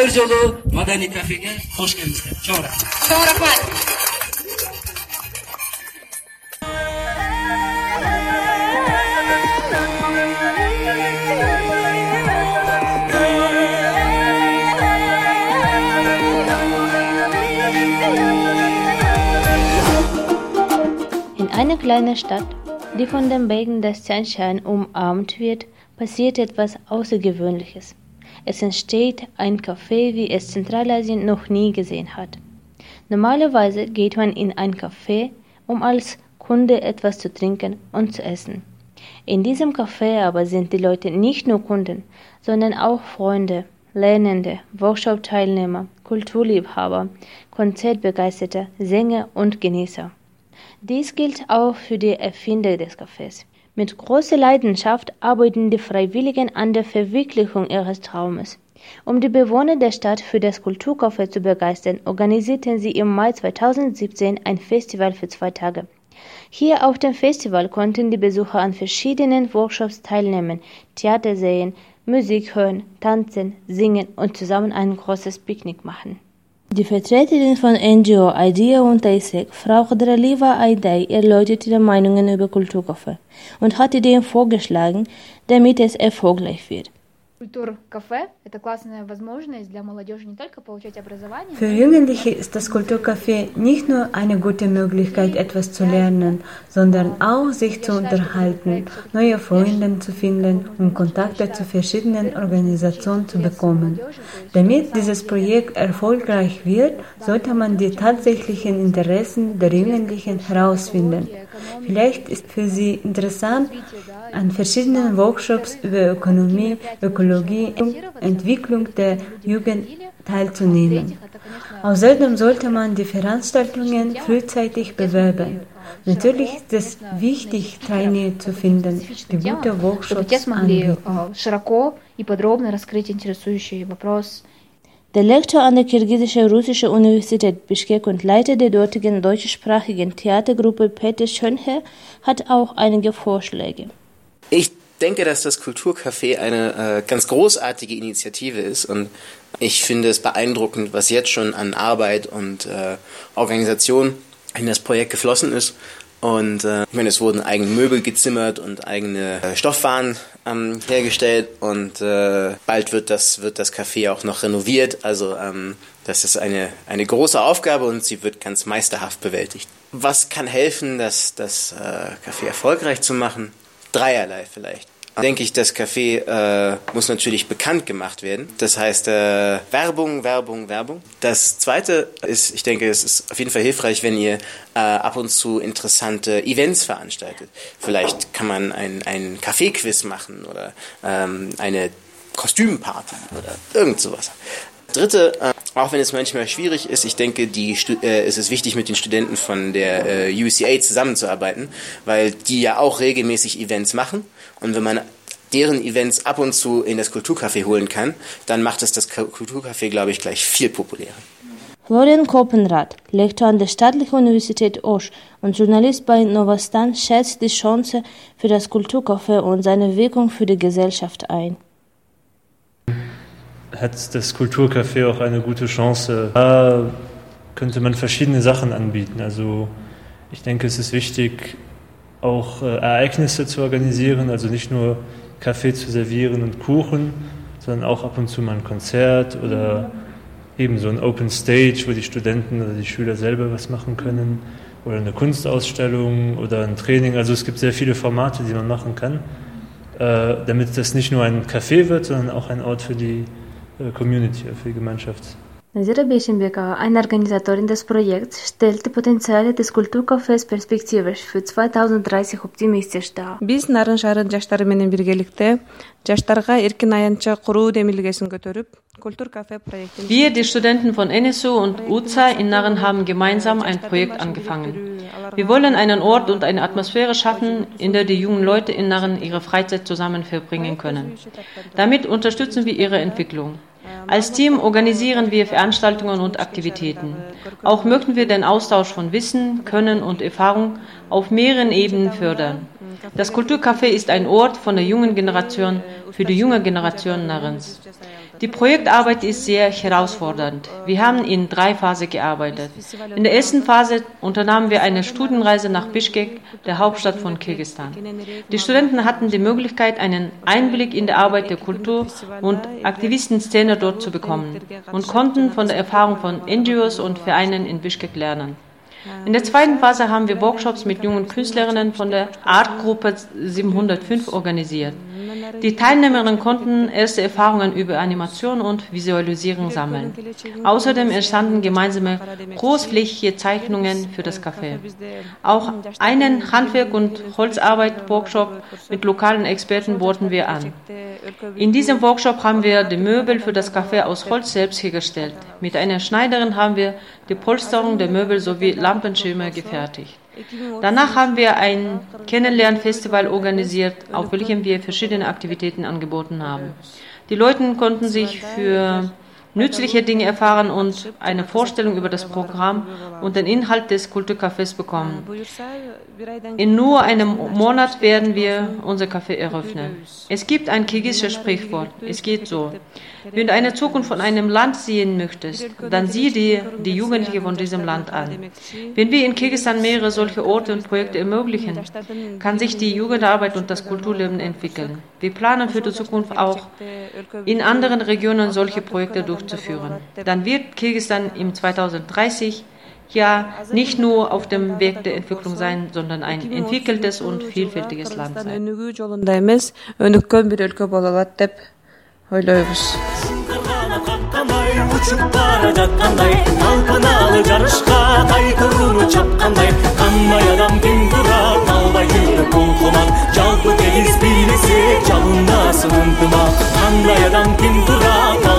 Bir jolu Madani Kafe'ye hoş geldiniz. Çok rahmet. Çok rahmet. In einer kleinen Stadt, die von den Bergen des Sunshine umarmt wird, passiert etwas Außergewöhnliches. Es entsteht ein Café, wie es Zentralasien noch nie gesehen hat. Normalerweise geht man in ein Café, um als Kunde etwas zu trinken und zu essen. In diesem Café aber sind die Leute nicht nur Kunden, sondern auch Freunde, Lernende, Workshop-Teilnehmer, Kulturliebhaber, Konzertbegeisterte, Sänger und Genießer. Dies gilt auch für die Erfinder des Cafés. Mit großer Leidenschaft arbeiten die Freiwilligen an der Verwirklichung ihres Traumes. Um die Bewohner der Stadt für das Kulturcafé zu begeistern, organisierten sie im Mai 2017 ein Festival für zwei Tage. Hier auf dem Festival konnten die Besucher an verschiedenen Workshops teilnehmen, Theater sehen, Musik hören, tanzen, singen und zusammen ein großes Picknick machen. Die Vertreterin von NGO IDEA und ISEC, Frau Khadraliva Aidai, erläuterte ihre Meinungen über Kulturcafé und hat Ideen vorgeschlagen, damit es erfolgreich wird. Für Jugendliche ist das Kulturcafé nicht nur eine gute Möglichkeit, etwas zu lernen, sondern auch sich zu unterhalten, neue Freunde zu finden und Kontakte zu verschiedenen Organisationen zu bekommen. Damit dieses Projekt erfolgreich wird, sollte man die tatsächlichen Interessen der Jugendlichen herausfinden. Vielleicht ist für sie interessant, an verschiedenen Workshops über Ökonomie, Ökologie, Technologieentwicklung der Jugend teilzunehmen. Außerdem sollte man die Veranstaltungen frühzeitig bewerben. Natürlich ist es wichtig, Trainee zu finden, die gute Workshops anbieten. Der Lektor an der kirgisischen russischen Universität Bishkek und Leiter der dortigen deutschsprachigen Theatergruppe Peter Schönherr hat auch einige Vorschläge. Ich denke, dass das Kulturcafé eine äh, ganz großartige Initiative ist und ich finde es beeindruckend, was jetzt schon an Arbeit und äh, Organisation in das Projekt geflossen ist. Und äh, ich meine, es wurden eigene Möbel gezimmert und eigene äh, Stoffwaren ähm, hergestellt und äh, bald wird das wird das Café auch noch renoviert. Also ähm, das ist eine eine große Aufgabe und sie wird ganz meisterhaft bewältigt. Was kann helfen, das das äh, Café erfolgreich zu machen? Dreierlei vielleicht. Denke ich, das Café äh, muss natürlich bekannt gemacht werden. Das heißt äh, Werbung, Werbung, Werbung. Das Zweite ist, ich denke, es ist auf jeden Fall hilfreich, wenn ihr äh, ab und zu interessante Events veranstaltet. Vielleicht kann man ein, ein Kaffeequiz machen oder ähm, eine Kostümparty oder irgend sowas. Dritte, äh, auch wenn es manchmal schwierig ist, ich denke, die, äh, es ist wichtig, mit den Studenten von der äh, UCA zusammenzuarbeiten, weil die ja auch regelmäßig Events machen. Und wenn man deren Events ab und zu in das Kulturcafé holen kann, dann macht es das Kulturcafé, glaube ich, gleich viel populärer. Florian Koppenrath, Lektor an der Staatlichen Universität Osch und Journalist bei Novastan, schätzt die Chance für das Kulturcafé und seine Wirkung für die Gesellschaft ein hat das Kulturcafé auch eine gute Chance. Da könnte man verschiedene Sachen anbieten. Also ich denke, es ist wichtig, auch äh, Ereignisse zu organisieren, also nicht nur Kaffee zu servieren und Kuchen, sondern auch ab und zu mal ein Konzert oder eben so ein Open Stage, wo die Studenten oder die Schüler selber was machen können oder eine Kunstausstellung oder ein Training. Also es gibt sehr viele Formate, die man machen kann, äh, damit das nicht nur ein Café wird, sondern auch ein Ort für die Community, für die Gemeinschaft. Nazira Beschenbecker, eine Organisatorin des Projekts, stellt die Potenziale des Kulturcafés perspektivisch für 2030 optimistisch dar. Биз нарын шаарын жаштары менен биргеликте жаштарга эркин аянтча куруу демилгесин көтөрүп, Kulturcafé проектин Wir, die Studenten von NSU und UZA in Narren, haben gemeinsam ein Projekt angefangen. Wir wollen einen Ort und eine Atmosphäre schaffen, in der die jungen Leute in Narren ihre Freizeit zusammen verbringen können. Damit unterstützen wir ihre Entwicklung. Als Team organisieren wir Veranstaltungen und Aktivitäten. Auch möchten wir den Austausch von Wissen, Können und Erfahrung auf mehreren Ebenen fördern. Das Kulturcafé ist ein Ort von der jungen Generation für die junge Generation Narrens. Die Projektarbeit ist sehr herausfordernd. Wir haben in drei Phasen gearbeitet. In der ersten Phase unternahmen wir eine Studienreise nach Bishkek, der Hauptstadt von Kirgisistan. Die Studenten hatten die Möglichkeit, einen Einblick in die Arbeit der Kultur- und Aktivistenszene dort zu bekommen und konnten von der Erfahrung von NGOs und Vereinen in Bishkek lernen. In der zweiten Phase haben wir Workshops mit jungen Künstlerinnen von der Artgruppe 705 organisiert. Die Teilnehmerinnen konnten erste Erfahrungen über Animation und Visualisierung sammeln. Außerdem entstanden gemeinsame großflächige Zeichnungen für das Café. Auch einen Handwerk- und Holzarbeit-Workshop mit lokalen Experten boten wir an. In diesem Workshop haben wir die Möbel für das Café aus Holz selbst hergestellt. Mit einer Schneiderin haben wir die Polsterung der Möbel sowie Lampenschirme gefertigt. Danach haben wir ein Kennenlernfestival organisiert, auf welchem wir verschiedene Aktivitäten angeboten haben. Die Leute konnten sich für nützliche Dinge erfahren und eine Vorstellung über das Programm und den Inhalt des Kulturcafés bekommen. In nur einem Monat werden wir unser Café eröffnen. Es gibt ein kirgisisches Sprichwort. Es geht so. Wenn du eine Zukunft von einem Land sehen möchtest, dann sieh dir die Jugendlichen von diesem Land an. Wenn wir in Kirgisistan mehrere solche Orte und Projekte ermöglichen, kann sich die Jugendarbeit und das Kulturleben entwickeln. Wir planen für die Zukunft auch in anderen Regionen solche Projekte durchzuführen Dann wird Kirgisistan im 2030 ja nicht nur auf dem Weg der Entwicklung sein, sondern ein entwickeltes und vielfältiges Land sein. ойлойбуз учуп бара жаткандай талпыналып жарышка кайкырууну чапкандай кандай адам тең турат албай жүрөк булкумак жалпы тегиз бийлесек жалындасын ынтымак кандай адам тең турат